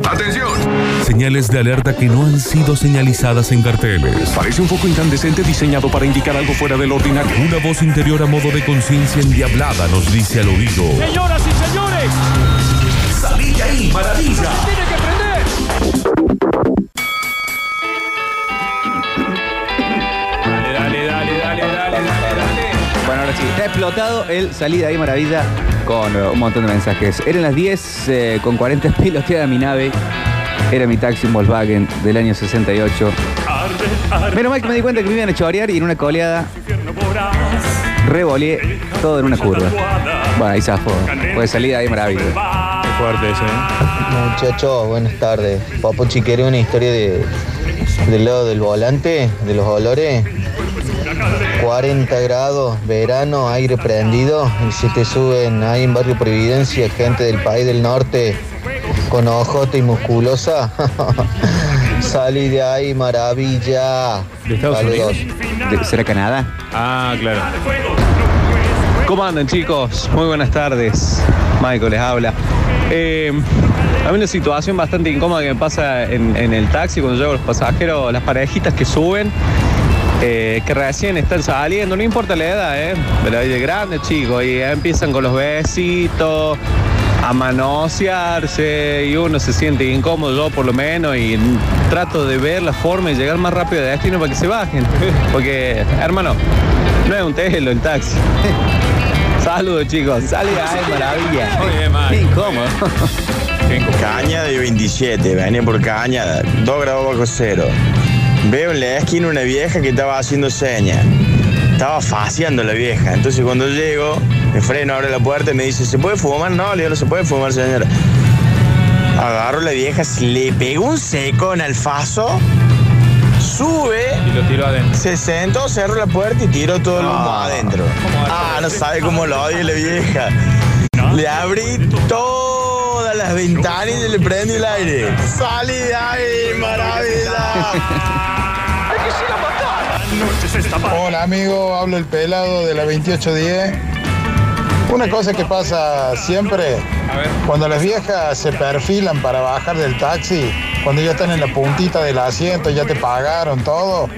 ¡Atención! Señales de alerta que no han sido señalizadas en carteles. Parece un foco incandescente diseñado para indicar algo fuera del ordinario. Una voz interior a modo de conciencia endiablada nos dice al oído. Señoras y señores, ¡Salí de ahí, maravilla! tiene que prender. Dale, dale, dale, dale, dale, dale, dale. Bueno, ahora sí, está explotado el salida ahí maravilla con eh, un montón de mensajes. Eran las 10 eh, con 40 piloteada mi nave. Era mi taxi un Volkswagen del año 68. Arde, arde, Menos mal que me di cuenta que me iban a chorear y en una coleada revoleé todo en una curva. Bueno, ahí zafó. Pues salida ahí maravilla. Fuerte ese, Muchachos, buenas tardes. Papuchi, ¿quiere una historia de, del lado del volante, de los olores? 40 grados, verano, aire prendido, y se te suben ahí en Barrio Providencia, gente del país del norte con ojote y musculosa. Salí de ahí, maravilla. ¿De Estados Saludos. ¿De- ¿Será Canadá? Ah, claro. ¿Cómo andan chicos? Muy buenas tardes. Michael les habla. Eh, hay una situación bastante incómoda que me pasa en, en el taxi cuando llevo a los pasajeros, las parejitas que suben, eh, que recién están saliendo, no importa la edad, ¿eh? pero hay de grandes chicos, y empiezan con los besitos, a manosearse, y uno se siente incómodo, yo por lo menos, y trato de ver la forma de llegar más rápido de destino para que se bajen. Porque, hermano, no es un telo el taxi. Saludos chicos, sale ahí, maravilla. Muy bien, incómodo. Qué incómodo. Cañada de 27, venía por Cañada, 2 grados bajo cero. Veo en la esquina una vieja que estaba haciendo señas. Estaba faciando la vieja. Entonces cuando llego, me freno, abre la puerta y me dice, ¿se puede fumar? No, le digo, no se puede fumar, señora. Agarro a la vieja, le pego un seco en el faso, sube, Y lo tiró adentro. se sentó, cerró la puerta y tiró todo el mundo adentro. Ah, no sabe cómo lo odia la vieja. Le abrí todas las ventanas y le prendí el aire. ¡Salí de ahí, maravilla! Hola amigo, hablo el pelado de la 2810. Una cosa que pasa siempre, cuando las viejas se perfilan para bajar del taxi, cuando ya están en la puntita del asiento, ya te pagaron todo,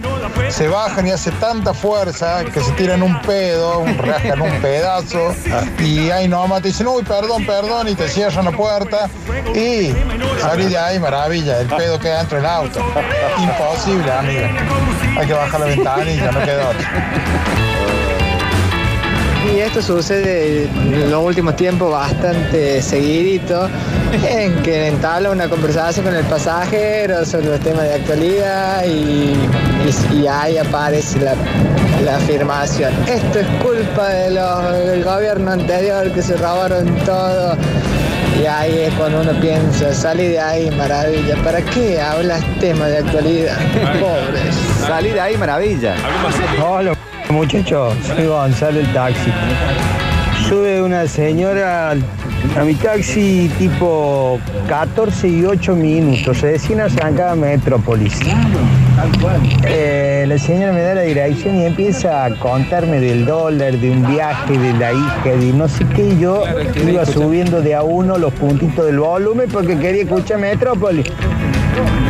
se bajan y hace tanta fuerza que se tiran un pedo, un, rascan un pedazo y ahí nomás te dicen, uy, perdón, perdón, y te cierran la puerta y salí de ahí, maravilla, el pedo queda dentro del auto. Imposible, amigo. Hay que bajar la ventanilla, no queda otra. Y esto sucede en los últimos tiempos bastante seguidito, en que entabla una conversación con el pasajero sobre los temas de actualidad y, y- y ahí aparece la, la afirmación. Esto es culpa de los- del gobierno anterior que se robaron todo. Y ahí es cuando uno piensa, salí de ahí, maravilla. ¿Para qué hablas temas de actualidad? Pobres. Salí de ahí maravilla. Hola muchachos, soy Gonzalo el taxi. Sube una señora a mi taxi tipo 14 y 8 minutos, recién arrancaba Metrópolis. Eh, la señora me da la dirección y empieza a contarme del dólar, de un viaje, de la hija, de no sé qué. y Yo iba subiendo de a uno los puntitos del volumen porque quería escuchar Metrópolis.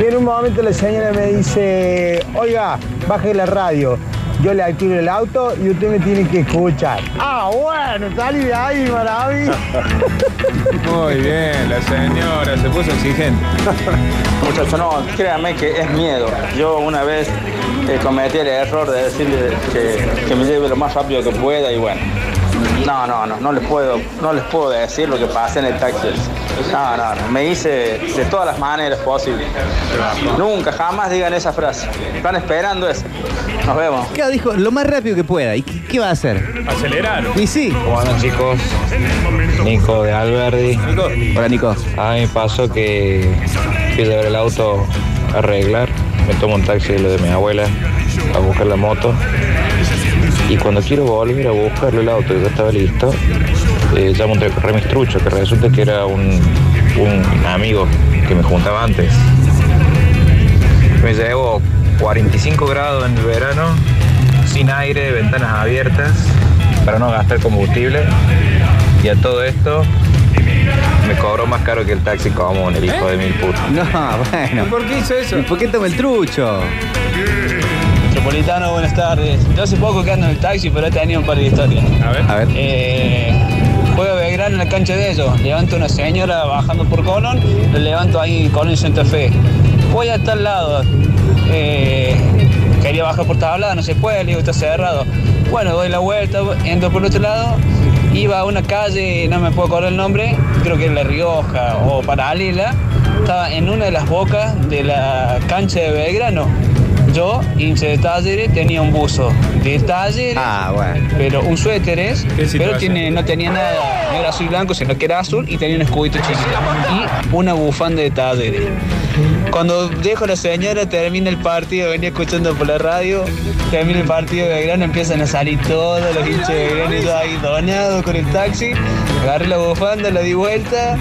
Y en un momento la señora me dice, oiga, baje la radio. Yo le alquilo el auto y usted me tiene que escuchar. Ah, bueno, salí de ahí, maravilla. Muy bien, la señora se puso exigente. Muchachos, no, créanme que es miedo. Yo una vez eh, cometí el error de decirle que, que me lleve lo más rápido que pueda y bueno. No, no, no, no les puedo, no les puedo decir lo que pasa en el taxi. No, no, no, me hice de todas las maneras posibles. Nunca, jamás digan esa frase. Están esperando eso. Nos vemos. ¿Qué dijo? Lo más rápido que pueda. ¿Y qué, qué va a hacer? Acelerar. Y sí. Bueno chicos, Nico de Alberdi. Hola Nico. A mí me pasó que fui a llevar el auto a arreglar, me tomo un taxi de lo de mi abuela a buscar la moto y cuando quiero volver a buscarlo el auto y ya estaba listo, eh, llamo un remistrucho que resulta que era un, un amigo que me juntaba antes. Me llevo 45 grados en el verano, sin aire, ventanas abiertas, para no gastar combustible. Y a todo esto, Me cobró más caro que el taxi común, el hijo de mil putas. No, bueno. ¿Por qué hizo eso? ¿Y por qué toma el trucho? Metropolitano, buenas tardes. Yo hace poco que ando en el taxi, pero he tenido un par de historias. A ver. A ver. Eh, juega Belgrano en la cancha de ellos. Levanto una señora bajando por Colón, le levanto ahí Colón y Santa Fe. Voy a tal lado. Eh, quería bajar por tablada, no se puede, le digo, está cerrado. Bueno, doy la vuelta, entro por otro lado. Iba a una calle, no me puedo acordar el nombre, creo que era La Rioja o Paralela. Estaba en una de las bocas de la cancha de Belgrano. Yo, hincha de tenía un buzo de talleres, Ah, bueno. pero un suéter es, pero tiene, no tenía nada, no era azul y blanco, sino que era azul y tenía un escudito chiquito. Y una bufanda de talleres. Cuando dejo a la señora, termina el partido, venía escuchando por la radio, termina el partido de Belgrano, empiezan a salir todos los hinchas de Belgrano y yo ahí doñado con el taxi, agarré la bufanda, la di vuelta,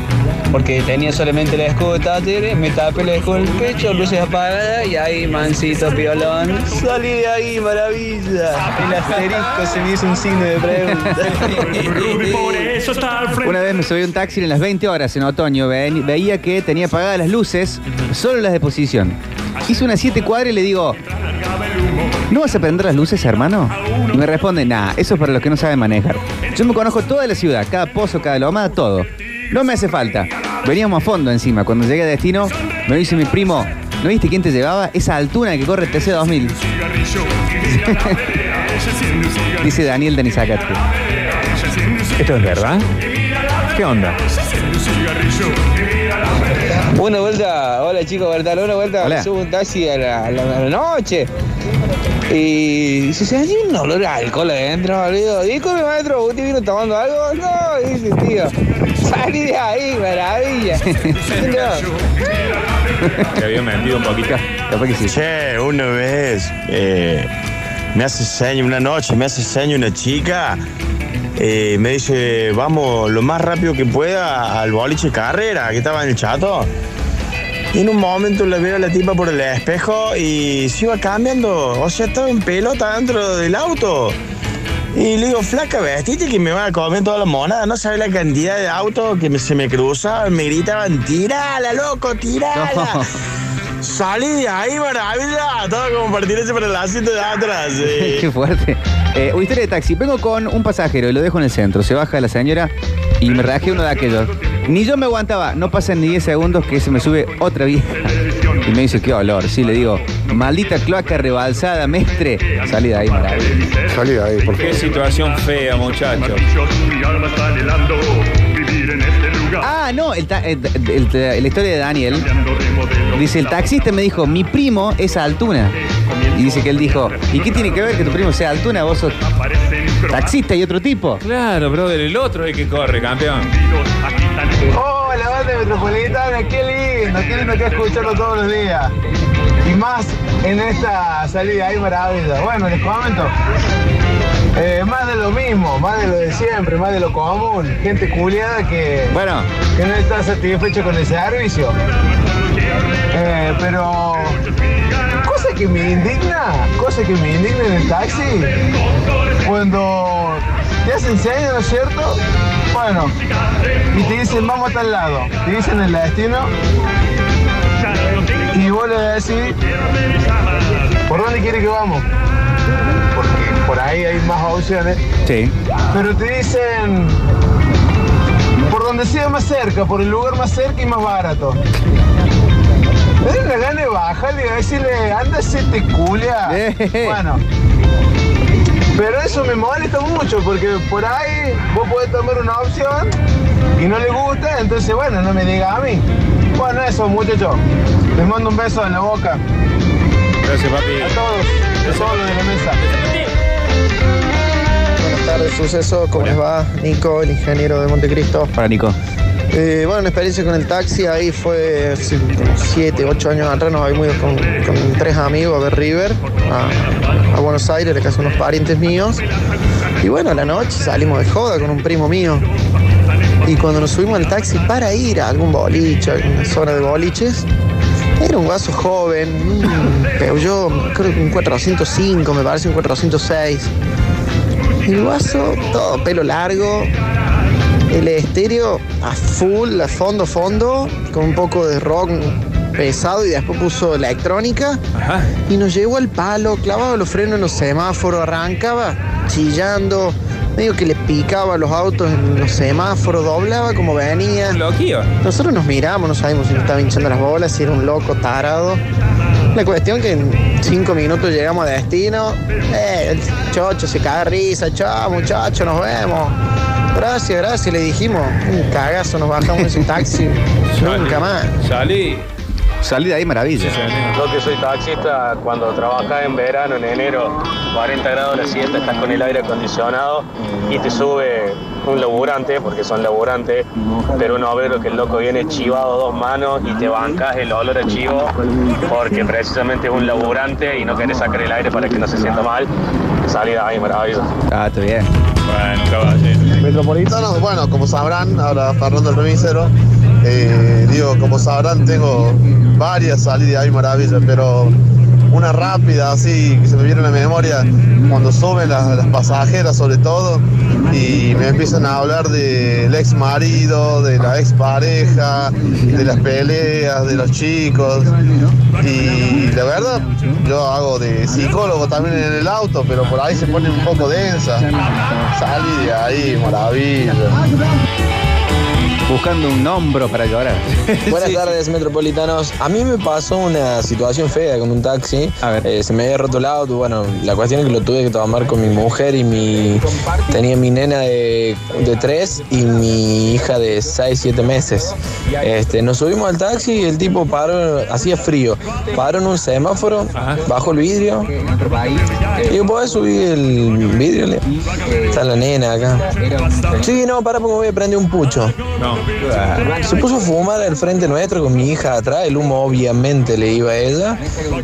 porque tenía solamente el escudo de talleres, me tapé el escudo en el pecho, luces apagadas y ahí mansito piolón. Salí de ahí, maravilla. El asterisco se me hizo un signo de pregunta. Una vez me subí un taxi en las 20 horas en otoño. Ve- veía que tenía apagadas las luces, solo las de posición. Hice unas 7 cuadras y le digo, ¿no vas a prender las luces, hermano? Y me responde, nah, eso es para los que no saben manejar. Yo me conozco toda la ciudad, cada pozo, cada loma, todo. No me hace falta. Veníamos a fondo encima. Cuando llegué a destino, me dice mi primo, ¿no viste quién te llevaba? Esa altura que corre el TC2000. Dice Daniel de Nizacate. ¿Esto es verdad? ¿Qué onda? Una vuelta, hola chicos, ¿verdad? Una vuelta Hola. subo un taxi a la, a la- a la noche y se sentía un olor a alcohol adentro. Le digo, disculpe maestro, ¿usted vino tomando algo? No, dice tío, salí de ahí, maravilla. No. Te había mentido un poquito. Capaz que sí. Che, una vez eh, me hace seña, una noche me hace seña una chica, eh, me dice, vamos lo más rápido que pueda al boliche carrera, que estaba en el chato. Y en un momento le veo a la tipa por el espejo y se iba cambiando, o sea, estaba en pelota dentro del auto. Y le digo, flaca, vestite que me van a comer toda la monada. No sabe la cantidad de autos que me- se me cruzaban, me gritaban, tirala, loco, tirala. Salí de ahí, maravilla. Todo como para tirarse para el asiento de atrás. sí. Qué fuerte. Eh, historia de taxi. Vengo con un pasajero y lo dejo en el centro. Se baja la señora y me rajé uno de aquellos. Ni yo me aguantaba. No pasan ni 10 segundos que se me sube otra vieja. Y me dice, qué olor. Sí, le digo, maldita cloaca rebalsada, mestre. Salí de ahí, maravilla. Salí de ahí, por Qué situación fea, muchacho. Ah, no, el ta- el- el- la historia de Daniel. Dice, el taxista me dijo, mi primo es Altuna. Y dice que él dijo, ¿y qué tiene que ver que tu primo sea Altuna? Vos sos taxista y otro tipo. Claro, brother, el otro es el que corre, campeón. Hola, banda metropolitana, qué lindo, qué lindo que escucharlo todos los días. Y más en esta salida, ahí maravilla. Bueno, les comento. Eh, más de lo mismo, más de lo de siempre, más de lo común. Gente culiada que, Bueno, que no está satisfecho con el servicio. Eh, pero cosa que me indigna, cosa que me indigna en el taxi, cuando te hacen señas, ¿no es cierto? Bueno, y te dicen vamos a tal lado, te dicen el destino y vos le decís ¿por dónde quiere que vamos? Porque por ahí hay más opciones. sí. Pero te dicen por donde sea más cerca, por el lugar más cerca y más barato. Me da una gana de bajarle y decirle, anda, se te culia. Eh. Bueno. Pero eso me molesta mucho porque por ahí vos podés tomar una opción y no le gusta, entonces bueno, no me diga a mí. Bueno, eso muchachos. Les mando un beso en la boca. Gracias, papi. A todos, a todos los de la mesa. Buenas tardes, suceso. ¿Cómo les va? Nico, el ingeniero de Montecristo. Para Nico. Eh, bueno, una experiencia con el taxi ahí fue hace como 7, 8 años atrás. Nos habíamos ido con, tres amigos a ver River, a, Buenos Aires, la casa de unos parientes míos. Y bueno, a la noche salimos de joda con un primo mío. Y cuando nos subimos al taxi para ir a algún boliche, a alguna zona de boliches, era un vaso joven, un Peugeot, creo que un 405, me parece un 406. El guaso, todo pelo largo, el estéreo a full, a fondo, fondo, con un poco de rock pesado y después puso electrónica y nos llevó al palo, clavaba los frenos en los semáforos, arrancaba chillando, medio que le picaba los autos en los semáforos, doblaba como venía. Nosotros nos miramos, no sabíamos si nos estaba hinchando las bolas, si era un loco tarado. La cuestión que en cinco minutos llegamos a destino, eh, el chocho se caga de risa, chao muchachos, nos vemos. Gracias, gracias, le dijimos. Un cagazo, nos bajamos de ese taxi. Nunca más. Salí. Salí de ahí, maravilla. Yo que soy taxista, cuando trabajás en verano, en enero, 40 grados la siesta, estás con el aire acondicionado y te sube un laburante, porque son laburantes, pero un obrero que el loco viene chivado dos manos y te bancas el olor a chivo, porque precisamente es un laburante y no querés sacar el aire para que no se sienta mal. Salí de ahí, maravilloso. Ah, está bien. Bueno, caballero. Metropolitanos, bueno, como sabrán, ahora Fernando el remisero, eh, digo, como sabrán, tengo varias salidas ahí maravillas, pero una rápida así que se me viene a la memoria cuando suben las, pasajeras sobre todo y me empiezan a hablar del ex marido, de la ex pareja, de las peleas, de los chicos y la verdad yo hago de psicólogo también en el auto, pero por ahí se pone un poco densa. Salí de ahí, maravilla. Buscando un hombro para llorar. Buenas tardes, metropolitanos. A mí me pasó una situación fea con un taxi. Eh, se me había roto el auto. Bueno, la cuestión es que lo tuve que tomar con mi mujer y mi. Tenía mi nena de, de 3 y mi hija de 6, 7 meses. Este, nos subimos al taxi y el tipo paró, hacía frío. Paró en un semáforo, bajó el vidrio. Y yo, ¿podés subir el vidrio? Está la nena acá. Sí, no, para porque me voy a prender un pucho. No. Se puso a fumar al frente nuestro con mi hija atrás, el humo obviamente le iba a ella.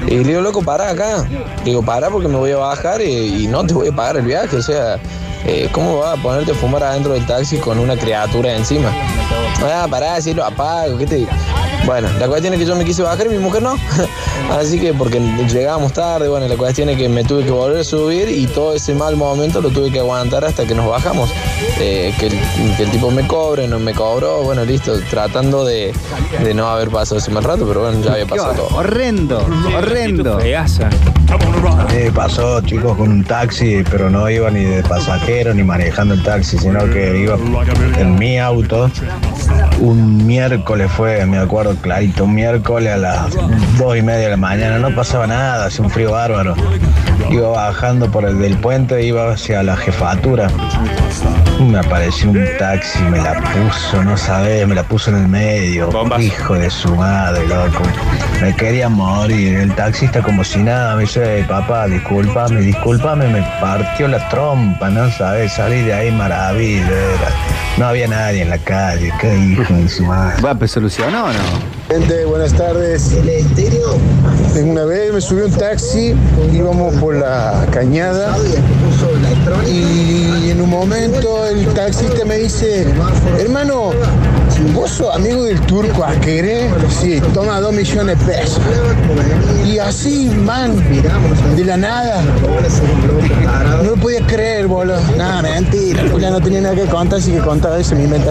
Y le digo, loco, para acá. Le digo, para porque me voy a bajar y, no te voy a pagar el viaje. O sea, eh, ¿cómo vas a ponerte a fumar adentro del taxi con una criatura encima? Ah, pará, si lo apago, ¿qué te? Bueno, la cuestión es que yo me quise bajar y mi mujer no. Así que porque llegábamos tarde, bueno, la cuestión es que me tuve que volver a subir y todo ese mal momento lo tuve que aguantar hasta que nos bajamos. Eh, que, el, que el tipo me cobre, no me cobró, bueno, listo, tratando de, de no haber pasado ese mal rato, pero bueno, ya había pasado todo. Horrendo, horrendo. Me pasó, chicos, con un taxi, pero no iba ni de pasajero ni manejando el taxi, sino que iba en mi auto. Un miércoles fue, me acuerdo clarito, un miércoles a las dos y media de la mañana, no pasaba nada, hacía un frío bárbaro. Iba bajando por el del puente, iba hacia la jefatura. Me apareció un taxi, me la puso, no sabés, me la puso en el medio. Hijo de su madre, loco. Me quería morir. El taxista como si nada, me dice, "Ey, papá, discúlpame, discúlpame, me partió la trompa, no sabes, salí de ahí maravilla. era. No había nadie en la calle, qué hijo de su madre. Va, pues solucionó o no? Gente, buenas tardes. Una vez me subí a un taxi, íbamos por la cañada y en un momento el taxista me dice, hermano, ¿vos sos amigo del turco Aquere? Sí, toma dos millones de pesos. Y así, man, de la nada. No lo podía creer, boludo. Nada, mentira. Ya no tenía nada que contar, así que contaba eso en mi mente.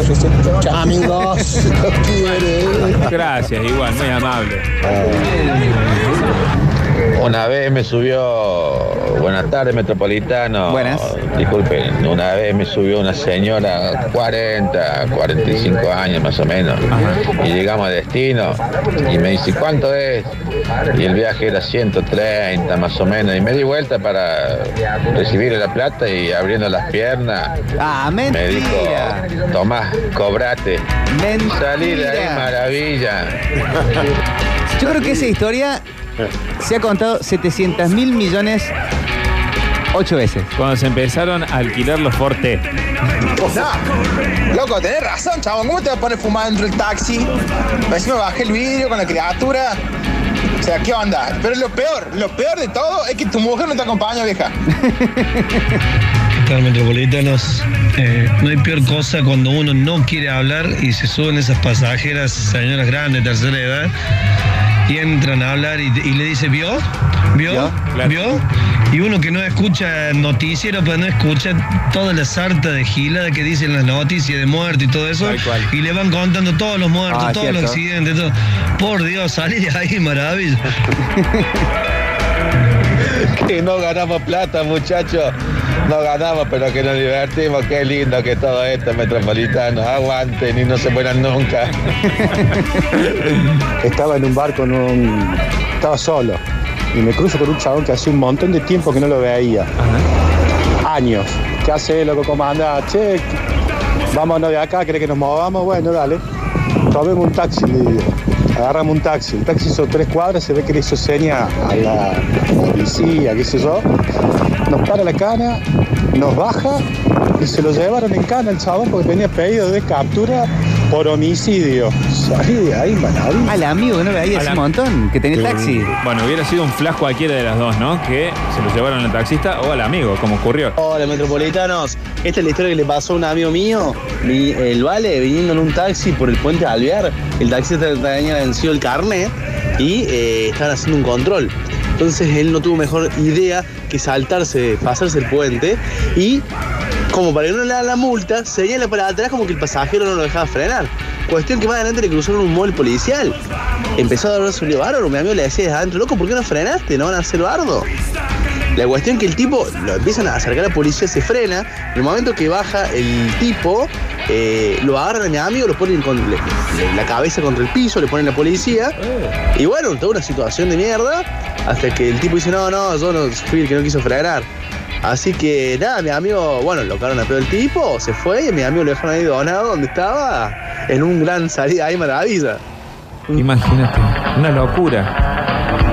Chao, amigos. Los quiero. Gracias, igual, muy amable. Una vez me subió, buenas tardes Metropolitano. Buenas. Disculpen, una vez me subió una señora 40, 45 años más o menos. Y llegamos a destino y me dice, ¿cuánto es? Y el viaje era 130 más o menos. Y me di vuelta para recibir la plata y abriendo las piernas. Ah, Me dijo, mentira. Tomás, cobrate. Mentira. Salí de ahí, maravilla. Yo creo que esa historia se ha contado 700 mil millones ocho veces. Cuando se empezaron a alquilar los Forte. No, loco, tenés razón, chavo. ¿Cómo te vas a poner fumar dentro del taxi? Encima bajé el vidrio con la criatura. O sea, ¿qué onda? Pero lo peor, lo peor de todo es que tu mujer no te acompaña, vieja. ¿Qué tal, metropolitanos? Eh, no hay peor cosa cuando uno no quiere hablar y se suben esas pasajeras, señoras grandes, tercera edad, y entran a hablar y, y le dice, ¿vio? ¿Vio? ¿Vio? Y uno que no escucha noticiero, pues no escucha toda la sarta de gila que dicen las noticias de muerte y todo eso. Y le van contando todos los muertos, Ah, todos los accidentes, todo. Por Dios, salí de ahí, maravilla. Que no ganamos plata, muchachos. No ganamos, pero que nos divertimos. Qué lindo que todo esto, metropolitano. Aguanten y no se mueran nunca. Estaba en un bar con un. Estaba solo. Y me cruzo con un chabón que hace un montón de tiempo que no lo veía. Años. ¿Qué hace, loco? ¿Cómo anda? Che, vámonos de acá, ¿cree que nos movamos? Bueno, dale. Tomemos un taxi, le digo. Agarramos un taxi. El taxi hizo tres cuadras, se ve que le hizo seña a la policía, qué sé yo. Nos para la cana, nos baja y se lo llevaron en cana el chabón porque tenía pedido de captura por homicidio. Salí de ahí, maravilla. Al amigo que no veía hace un montón, que tenía taxi. Bueno, hubiera sido un flash cualquiera de las dos, ¿no? Que se lo llevaron al taxista o al amigo, como ocurrió. Hola metropolitanos, esta es la historia que le pasó a un amigo mío, el Vale, viniendo en un taxi por el puente Alvear, el taxista tenía vencido el carnet y eh, estaban haciendo un control. Entonces él no tuvo mejor idea que saltarse, pasarse el puente y como para que no le hagan la multa, señala para atrás como que el pasajero no lo dejaba frenar. Cuestión que más adelante le cruzaron un móvil policial. Empezó a darse un bárbaro, mi amigo le decía desde adentro, loco, ¿por qué no frenaste? ¿No van a hacer bardo? La cuestión que el tipo lo empiezan a acercar a la policía, se frena. En el momento que baja el tipo, eh, lo agarran a mi amigo, lo ponen con la cabeza contra el piso, le ponen la policía. Y bueno, toda una situación de mierda. Hasta que el tipo dice: No, no, yo no fui el que no quiso frenar. Así que nada, mi amigo, bueno, lo cagaron a pedo el tipo, se fue y mi amigo lo dejaron ahí donado donde estaba, en un gran salida ahí maravilla. Imagínate, una locura.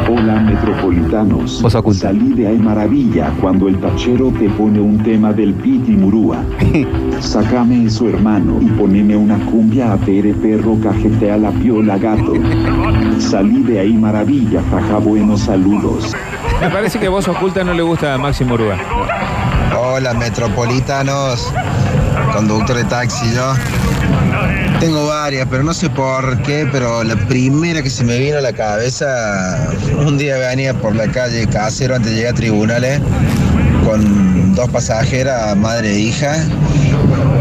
Hola metropolitanos. Salí de ahí maravilla cuando el tachero te pone un tema del Piti Murúa. Sácame eso hermano y poneme una cumbia a pere perro cajetea la piola gato. Salí de ahí maravilla, jaja buenos saludos. Me parece que voz oculta no le gusta a Máximo Urúa. Hola metropolitanos, conductor de taxi yo. Tengo varias, pero no sé por qué, pero la primera que se me vino a la cabeza, un día venía por la calle Casero antes de llegar a tribunales con dos pasajeras, madre e hija,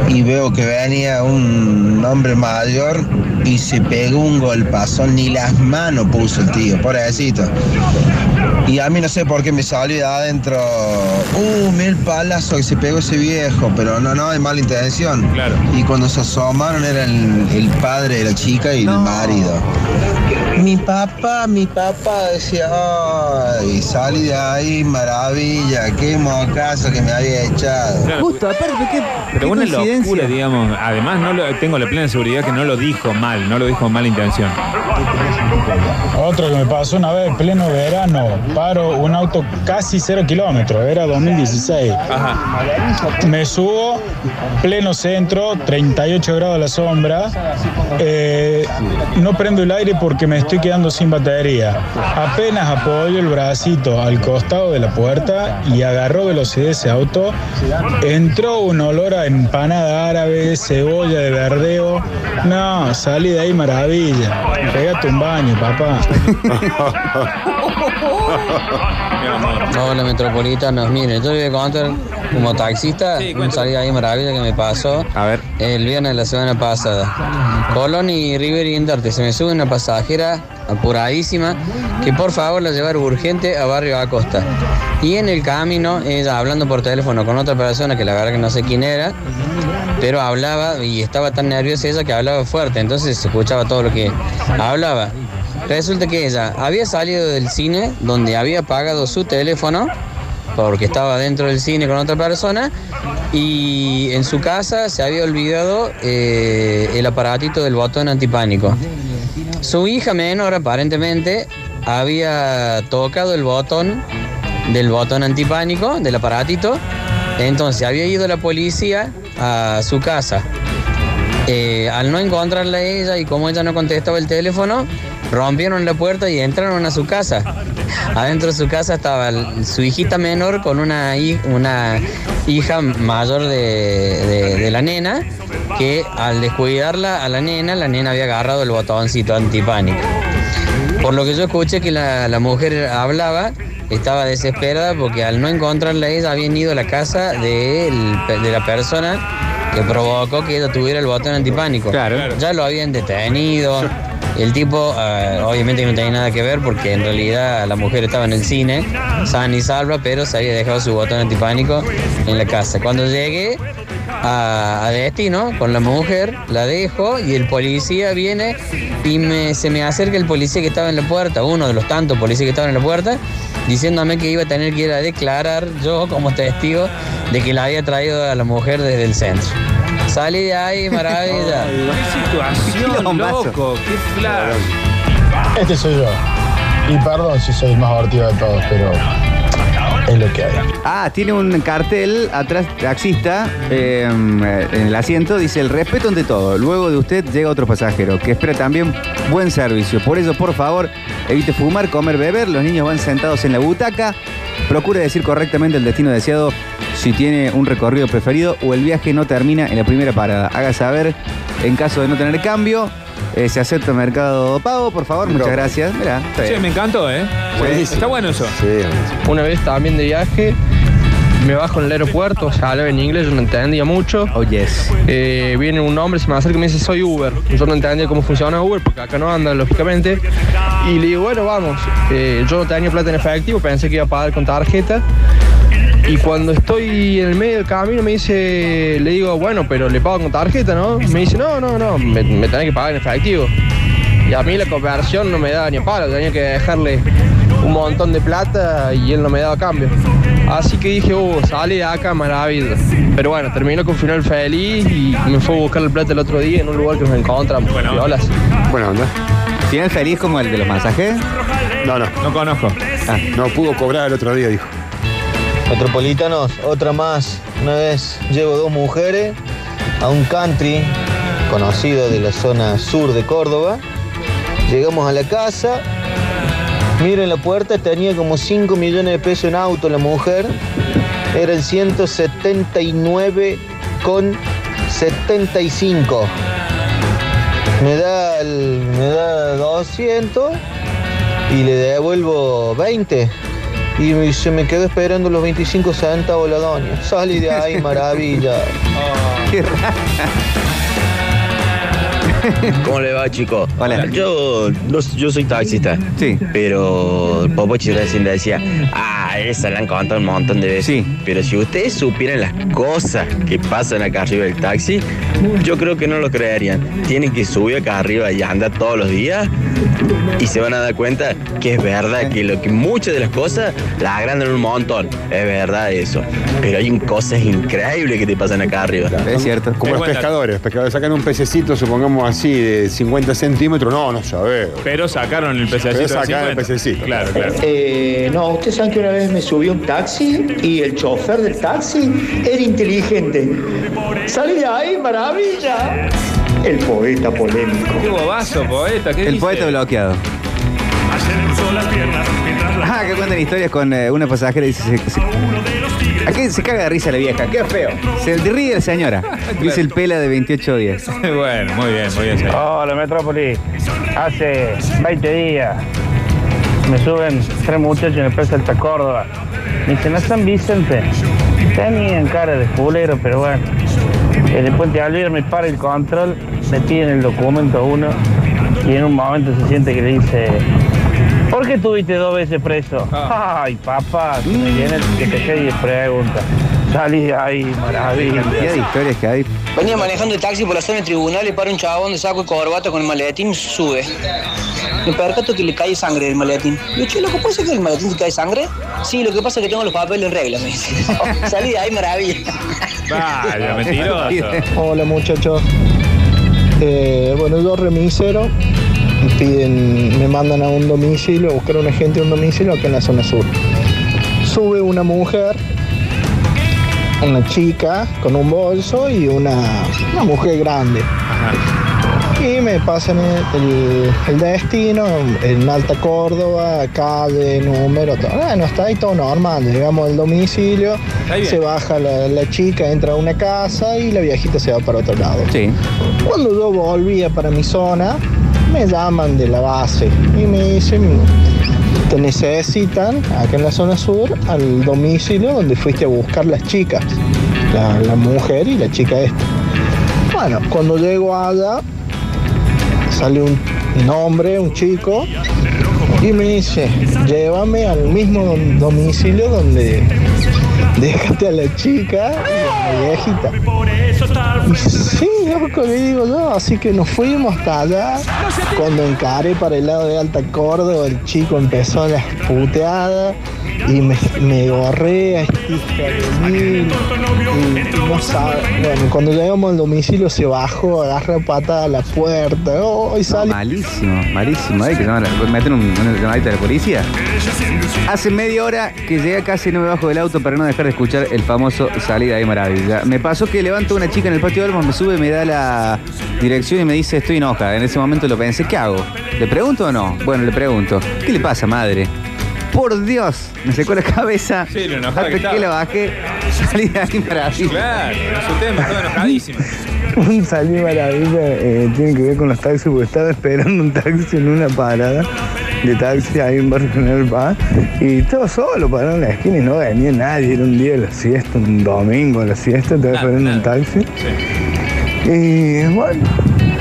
y veo que venía un hombre mayor y se pegó un golpazón, ni las manos puso el tío, pobrecito. Y a mí no sé por qué me salió de adentro, uh, mil palazos que se pegó ese viejo, pero no, no, de mala intención. Claro. Y cuando se asomaron era el, el padre de la chica y el marido. Mi papá, mi papá decía, ay, salí de ahí, maravilla, qué mocazo que me había echado. Justo, aparte, ¿qué, Pero qué una coincidencia? locura, digamos. Además, no lo- tengo la plena seguridad que no lo dijo mal, no lo dijo con mala intención. Otro que me pasó una vez en pleno verano, paro un auto casi cero kilómetros, era 2016. Me subo, pleno centro, 38 grados a la sombra. eh, no prendo el aire porque me estoy quedando sin batería. Apenas apoyo el bracito al costado de la puerta y agarró velocidad ese auto. Entró un olor a empanada árabe, cebolla de verdeo. No, salí de ahí maravilla. Pégate un baño, papá. Hola metropolitanos, miren, yo les voy a contar como taxista una salida ahí maravilla que me pasó a ver. el viernes de la semana pasada. Colón y River Indarte, se me sube una pasajera apuradísima que por favor la llevar urgente a Barrio Acosta. Y en el camino, ella hablando por teléfono con otra persona que la verdad que no sé quién era, pero hablaba y estaba tan nerviosa ella que hablaba fuerte, entonces se escuchaba todo lo que hablaba. Resulta que ella había salido del cine donde había pagado su teléfono porque estaba dentro del cine con otra persona y en su casa se había olvidado eh, el aparatito del botón antipánico. Su hija menor aparentemente había tocado el botón del botón antipánico, del aparatito, entonces había ido la policía a su casa. Eh, al no encontrarla ella y como ella no contestaba el teléfono, rompieron la puerta y entraron a su casa. Adentro de su casa estaba el- su hijita menor con una, una hija mayor de, de- de la nena, que al descuidarla a la nena, la nena había agarrado el botoncito antipánico. Por lo que yo escuché que la, la mujer hablaba, estaba desesperada porque al no encontrarla ella habían ido a la casa del- de la persona que provocó que ella tuviera el botón antipánico. Claro. Ya lo habían detenido. El tipo, eh, obviamente no tenía nada que ver porque en realidad la mujer estaba en el cine, sana y salva, pero se había dejado su botón antipánico en la casa. Cuando llegué a, destino con la mujer, la dejo y el policía viene y se me acerca el policía que estaba en la puerta, uno de los tantos policías que estaban en la puerta, diciéndome que iba a tener que ir a declarar yo como testigo de que la había traído a la mujer desde el centro. Salí de ahí, maravilla. Qué situación, loco. Qué flash. Este soy yo. Y perdón si soy el más divertido de todos, pero es lo que hay. Ah, tiene un cartel atrás, taxista, eh, en el asiento, dice el respeto ante todo. Luego de usted llega otro pasajero que espera también buen servicio. Por eso, por favor, evite fumar, comer, beber. Los niños van sentados en la butaca. Procure decir correctamente el destino deseado si tiene un recorrido preferido o el viaje no termina en la primera parada. Haga saber en caso de no tener cambio. eh, se acepta mercado pago, por favor. Muchas gracias. Mirá, está Che, bien. me encantó, ¿eh? Está bueno eso. Una vez también de viaje, me bajo en el aeropuerto, o sea, hablaba en inglés, yo no entendía mucho. Oh, yes. Eh, viene un hombre, se me acerca y me dice, soy Uber. Yo no entendía cómo funciona Uber, porque acá no anda, lógicamente. Y le digo, bueno, vamos. Eh, yo no tenía plata en efectivo, pensé que iba a pagar con tarjeta. Y cuando estoy en el medio del camino me dice, le digo, bueno, pero le pago con tarjeta, ¿no? Me dice, no, no, no, me, me tenés que pagar en efectivo. Y a mí la conversión no me daba ni a palo, tenía que dejarle un montón de plata y él no me daba cambio. Así que dije, uh, sale de acá, maravilla. Pero bueno, terminó con final feliz y me fue a buscar la plata el otro día en un lugar que nos encontramos. Bueno, Bueno, onda. ¿Final feliz como el de los masajes? No, no. No conozco. Ah. No pudo cobrar el otro día, dijo. Metropolitanos, otra más. Una vez llevo dos mujeres a un country conocido de la zona sur de Córdoba. Llegamos a la casa. Miren la puerta, tenía como 5 millones de pesos en auto la mujer. Eran 179 con 75. Me da, me da 200 y le devuelvo 20. Y se me quedó esperando los 25 centavos la doña. Salí de ahí, maravilla. Qué raro. ¿Cómo le va, chico? Hola. Yo, no- yo soy taxista. Sí. Pero Popochi recién decía, ah, esa la han contado un montón de veces. Sí. Pero si ustedes supieran las cosas que pasan acá arriba del taxi, yo creo que no lo creerían. Tienen que subir acá arriba y andar todos los días y se van a dar cuenta que es verdad que lo que muchas de las cosas las agrandan un montón. Es verdad eso. Pero hay cosas increíbles que te pasan acá arriba. Es cierto. Como los pescadores. Pescadores sacan un pececito, supongamos así, de 50 centímetros. No, no sabés. Pero sacaron el pececito. Pero sacaron el 50. pececito. Claro, claro. Eh, no, ustedes saben que una vez me subí a un taxi y el chofer del taxi era inteligente. Salí de ahí, maravilla. El poeta polémico. Qué bobazo, poeta. ¿Qué El dice? poeta bloqueado. Ah, que cuentan historias con eh, una pasajera y dice. Se, se- aquí se caga de risa la vieja, qué feo. Se ríe la señora. Dice el pela de 28 días. bueno, muy bien, muy bien. señor. Hola, Metrópoli. Hace 20 días me suben tres muchachos en el Plaza Alta Córdoba. Me dicen, ¿a San Vicente? Tenían cara de fulero, pero bueno. En el puente Alvear me para el control, me piden el documento a uno y en un momento se siente que le dice, ¿por qué tuviste dos veces preso? Ay, papá, se me viene el que te quede y pregunta. Salí de ahí, maravilla. Cantidad de historias que hay. Venía manejando el taxi por la zona del tribunal y para un chabón de saco y corbata con el maletín y sube. Me percato que le cae sangre del maletín. Digo, che, loco, ¿puede ser que el maletín te cae sangre? Sí, lo que pasa es que tengo los papeles en regla, me dice. Salí de ahí, maravilla. Vaya, mentiroso. Hola muchachos. Eh, bueno, yo remisero. Me mandan a un domicilio, a buscar un agente de un domicilio acá en la zona sur. Sube una mujer, una chica con un bolso y una, una mujer grande. Y me pasan el, el- el destino en Alta Córdoba, calle, número, todo. Bueno, está ahí todo normal. Llegamos al domicilio, se baja la, la chica, entra a una casa y la viejita se va para otro lado. Sí. Cuando yo volvía para mi zona, me llaman de la base y me dicen, te necesitan acá en la zona sur al domicilio donde fuiste a buscar las chicas, la, la mujer y la chica esta. Bueno, cuando llego allá, sale un, un hombre, un chico, y me dice, llévame al mismo domicilio donde déjate a la chica y a la viejita. Sí, loco, le digo yo, así que nos fuimos hasta allá. Cuando encaré para el lado de Alta Córdoba, el chico empezó las puteadas y me, me gorré a de mil. Y no sabe, bueno, cuando llegamos al domicilio se bajó, agarra patada a la puerta, oh, y sale. Malísimo, malísimo. Hay que meter un- una llamadita de la policía. Hace media hora que llegué y no me bajo del auto para no dejar de escuchar el famoso salida de maravilla. Me pasó que levanto una chica en el patio de Olmos, me sube, me da la dirección y me dice estoy en hoja. En ese momento lo pensé, ¿qué hago? ¿Le pregunto o no? Bueno, le pregunto. ¿Qué le pasa, madre? Por Dios, me secó la cabeza. Sí, lo hasta que estaba. la bajé, salí de ahí maravilla. Claro, es su tema, enojadísimo. Un salir maravilla eh, tiene que ver con los taxis, porque estaba esperando un taxi en una parada de taxi ahí en Barrio General Paz y estaba solo parado en la esquina y no venía nadie, era un día de la siesta, un domingo de la siesta, estaba esperando un taxi. Y bueno,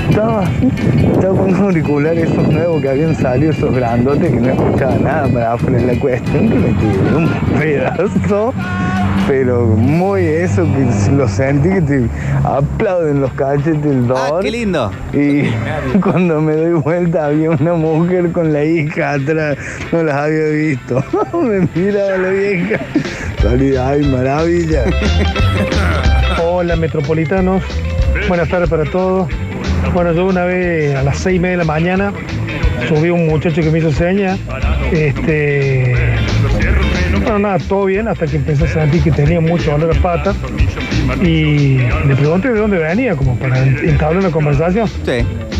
estaba así, estaba con unos auriculares esos nuevos que habían salido, esos grandotes que no escuchaba nada para afuera. La cuestión que me tiré un pedazo, pero muy eso, que lo sentí que te aplauden los cachetes del dolor. Ah, qué lindo. Y cuando me doy vuelta había una mujer con la hija atrás, no las había visto. me miraba la vieja. Salí ay, maravilla. Hola metropolitanos, buenas tardes para todos. Bueno, yo una vez a las seis y media de la mañana subí un muchacho que me hizo señas. Este, bueno, nada, todo bien hasta que empecé a sentir que tenía mucho dolor a pata. Y le pregunté de dónde venía, como para entablar una conversación.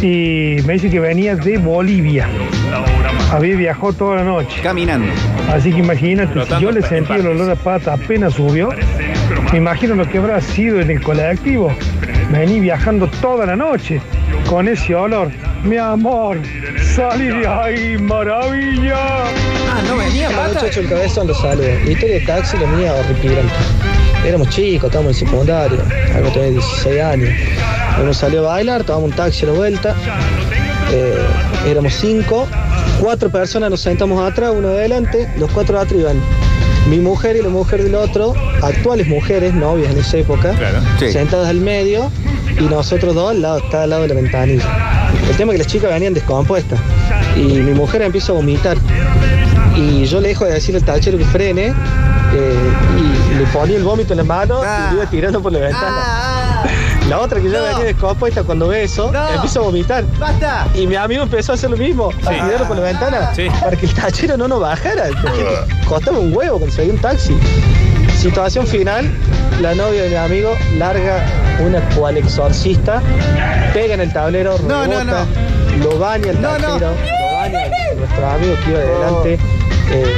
Y me dice que venía de Bolivia. Había viajado toda la noche. Caminando. Así que imagínate, si yo le sentí el olor a pata apenas subió, me imagino lo que habrá sido en el colectivo. Vení viajando toda la noche con ese olor. Mi amor, salí de ahí, maravilla. Ah, no venía Muchacho, el cabezón lo saluda. La historia de taxi, la mía, horripilante. Éramos chicos, estábamos en secundario, algo tenía 16 años. Uno salió a bailar, tomamos un taxi a la vuelta. Eh, éramos cinco, cuatro personas nos sentamos atrás, uno adelante, los cuatro de atrás iban mi mujer y la mujer del otro, actuales mujeres, novias en esa época, Sí. sentadas al medio y nosotros dos al lado, está al lado de la ventanilla. El tema es que las chicas venían descompuestas y mi mujer empieza a vomitar. Y yo le dejo de decir al tachero que frene eh, y le ponía el vómito en la mano y le iba tirando por la ventana. La otra que ya venía descompuesta cuando ve eso, empieza a vomitar. ¡Basta! Y mi amigo empezó a hacer lo mismo, a tirarlo por la ventana, para que el tachero no nos bajara. porque Costaba un huevo conseguir un taxi. Situación final, la novia de mi amigo larga una cual exorcista, pega en el tablero, No, no, rebota, lo baña el No, no. lo baña nuestro amigo que iba adelante. Eh,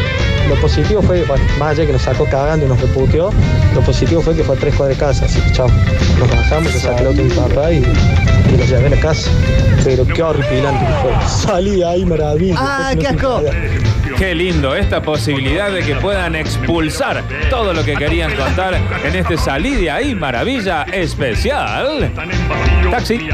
lo positivo fue, bueno, más allá que nos sacó cagando y nos reputeó, lo positivo fue que fue a tres cuadras de casa, así que chao. Nos bajamos, yo saqué el auto de mi papá y, y los llevé a la casa. Pero qué horripilante que fue. Salí de ahí, maravilla. ¡Ah, qué asco! Qué lindo esta posibilidad de que puedan expulsar todo lo que querían contar en este salí de ahí maravilla especial. Taxi.